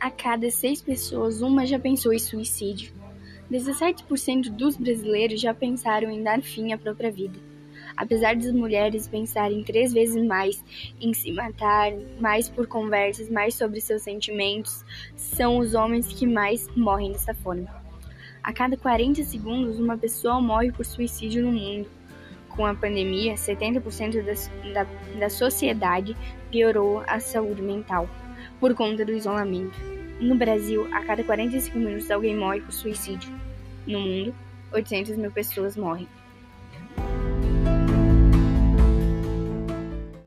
A cada seis pessoas, uma já pensou em suicídio. 17% dos brasileiros já pensaram em dar fim à própria vida. Apesar das mulheres pensarem três vezes mais em se matar, mais por conversas, mais sobre seus sentimentos, são os homens que mais morrem dessa forma. A cada 40 segundos, uma pessoa morre por suicídio no mundo. Com a pandemia, 70% da, da, da sociedade piorou a saúde mental por conta do isolamento. No Brasil, a cada 45 minutos alguém morre por suicídio. No mundo, 800 mil pessoas morrem.